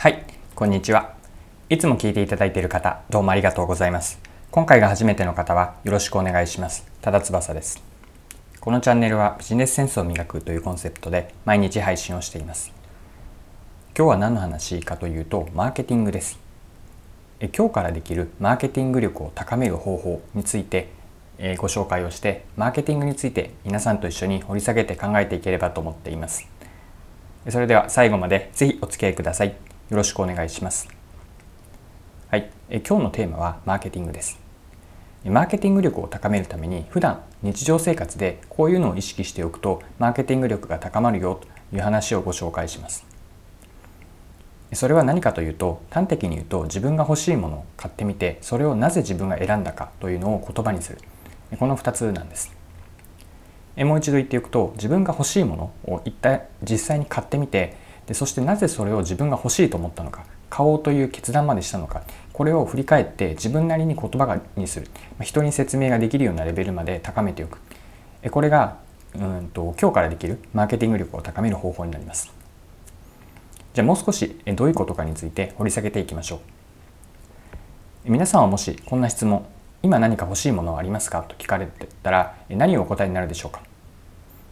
はい、こんにちは。いつも聞いていただいている方、どうもありがとうございます。今回が初めての方はよろしくお願いします。ただ翼です。このチャンネルはビジネスセンスを磨くというコンセプトで毎日配信をしています。今日は何の話かというと、マーケティングです。え今日からできるマーケティング力を高める方法についてえご紹介をしてマーケティングについて皆さんと一緒に掘り下げて考えていければと思っていますそれでは最後までぜひお付き合いくださいよろしくお願いします。はい、え今日のテーマはマーケティングです。マーケティング力を高めるために普段日常生活でこういうのを意識しておくとマーケティング力が高まるよという話をご紹介します。それは何かというと端的に言うと自分が欲しいものを買ってみてそれをなぜ自分が選んだかというのを言葉にするこの2つなんです。もう一度言っておくと自分が欲しいものを一体実際に買ってみてでそしてなぜそれを自分が欲しいと思ったのか買おうという決断までしたのかこれを振り返って自分なりに言葉にする。人に説明ができるようなレベルまで高めておく。これがうんと今日からできるマーケティング力を高める方法になります。じゃあもう少しどういうことかについて掘り下げていきましょう。皆さんはもしこんな質問今何か欲しいものはありますか？と聞かれてたら何をお答えになるでしょうか？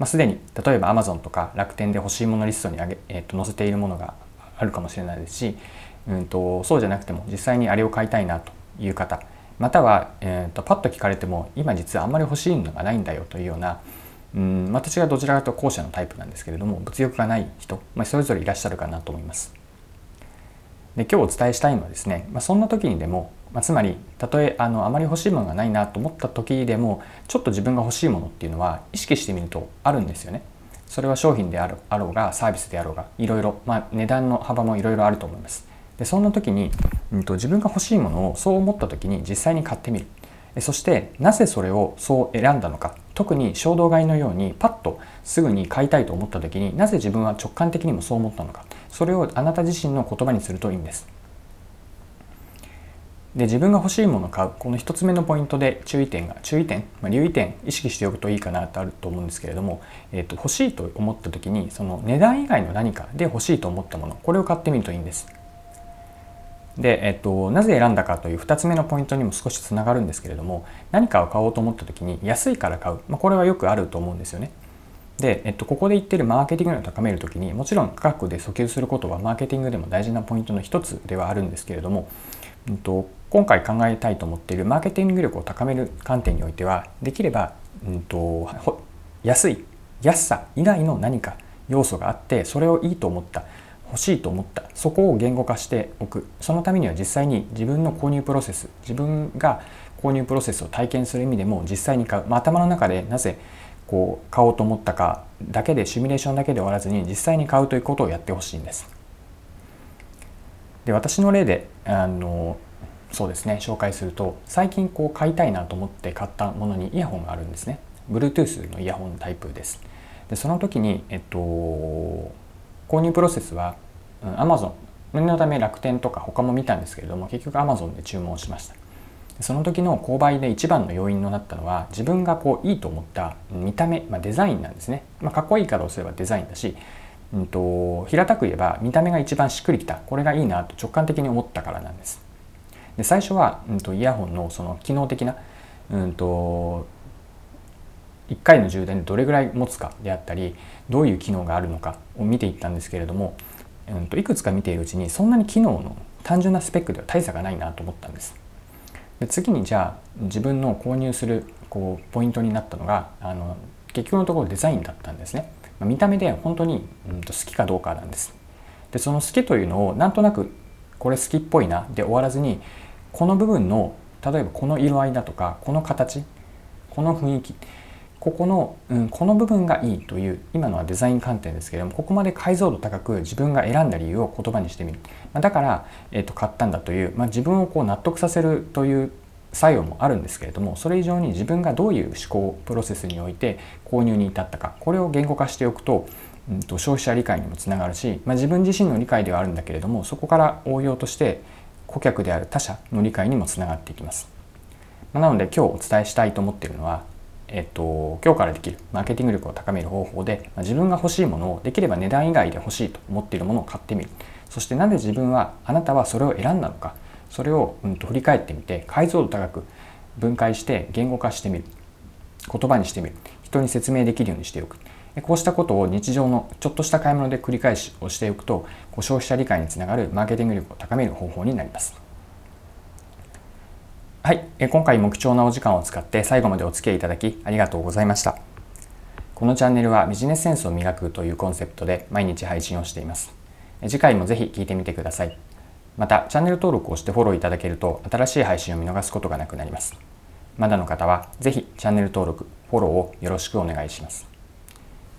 まあ、すでに例えば Amazon とか楽天で欲しいものリストに上げ、えー、と載せているものがあるかもしれないですし、うんと、そうじゃなくても実際にあれを買いたいなという方または、えーと、パッと聞かれても今実はあんまり欲しいのがないんだよというようなうん私はどちらかというと後者のタイプなんですけれども物欲がない人、まあ、それぞれいらっしゃるかなと思います。で今日お伝えしたいのはですね、まあ、そんな時にでもまあ、つまりたとえあのあまり欲しいものがないなと思った時でもちょっと自分が欲しいものっていうのは意識してみるとあるんですよね。それは商品であるあろうがサービスであろうがいろいろ、まあ、値段の幅もいろいろあると思います。でそんな時に、うんと、自分が欲しいものをそう思った時に実際に買ってみる。そしてなぜそれをそう選んだのか特に衝動買いのようにパッとすぐに買いたいと思った時になぜ自分は直感的にもそう思ったのかそれをあなた自身の言葉にするといいんです。で自分が欲しいものを買うこの1つ目のポイントで注意点が注意点、まあ、留意点意識しておくといいかなとあると思うんですけれども、えーと、欲しいと思った時にその値段以外の何かで欲しいと思ったものこれを買ってみるといいんです。で、えっと、なぜ選んだかという2つ目のポイントにも少しつながるんですけれども何かを買おうと思った時に安いから買う、まあ、これはよくあると思うんですよね。で、えっと、ここで言ってるマーケティングを高める時にもちろん価格で訴求することはマーケティングでも大事なポイントの一つではあるんですけれども、うんと今回考えたいと思っているマーケティング力を高める観点においてはできれば、うんと、安い安さ以外の何か要素があってそれをいいと思った欲しいと思ったそこを言語化しておくそのためには実際に自分の購入プロセス自分が購入プロセスを体験する意味でも実際に買う、まあ、頭の中でなぜこう買おうと思ったかだけでシミュレーションだけで終わらずに実際に買うということをやってほしいんです。で私の例であのそうですね。紹介すると最近こう買いたいなと思って買ったものにイヤホンがあるんですね。Bluetooth のイヤホンタイプです。でその時に、えっと、購入プロセスはうん Amazon 念のため楽天とか他も見たんですけれども結局 Amazon で注文しました。その時の購買で一番の要因となったのは自分がこういいと思った見た目、まあ、デザインなんですね、まあ、かっこいいからをすればデザインだし、うんと平たく言えば見た目が一番しっくりきた。これがいいなと直感的に思ったからなんです。で最初は、うんと、イヤホンのその機能的な、うんと、1回の充電でどれぐらい持つかであったりどういう機能があるのかを見ていったんですけれども、うんと、いくつか見ているうちにそんなに機能の単純なスペックでは大差がないなと思ったんです。で次にじゃあ自分の購入するこうポイントになったのがあの結局のところデザインだったんですね。ま見た目で本当に、うん、と好きかどうかなんです。でその好きというのをなんとなくこれ好きっぽいなで終わらずにこの部分の例えばこの色合いだとかこの形この雰囲気ここの、うん、この部分がいいという今のはデザイン観点ですけれどもここまで解像度高く自分が選んだ理由を言葉にしてみる、まあ、だから、えー、と買ったんだという、まあ、自分をこう納得させるという作用もあるんですけれどもそれ以上に自分がどういう思考プロセスにおいて購入に至ったかこれを言語化しておくと,、うん、と消費者理解にもつながるし、まあ、自分自身の理解ではあるんだけれどもそこから応用として顧客である他者の理解にもつながっていきます。なので今日お伝えしたいと思っているのは、えっと、今日からできるマーケティング力を高める方法でま自分が欲しいものをできれば値段以外で欲しいと思っているものを買ってみる。そしてなぜ自分はあなたはそれを選んだのかそれを、うん、と振り返ってみて解像度高く分解して言語化してみる。言葉にしてみる。人に説明できるようにしておく。こうしたことを日常のちょっとした買い物で繰り返しをしておくと消費者理解につながるマーケティング力を高める方法になります。はい。今回も貴重なお時間を使って最後までお付き合いいただきありがとうございました。このチャンネルはビジネスセンスを磨くというコンセプトで毎日配信をしています。次回もぜひ聞いてみてください。またチャンネル登録をしてフォローいただけると新しい配信を見逃すことがなくなります。まだの方はぜひチャンネル登録フォローをよろしくお願いします。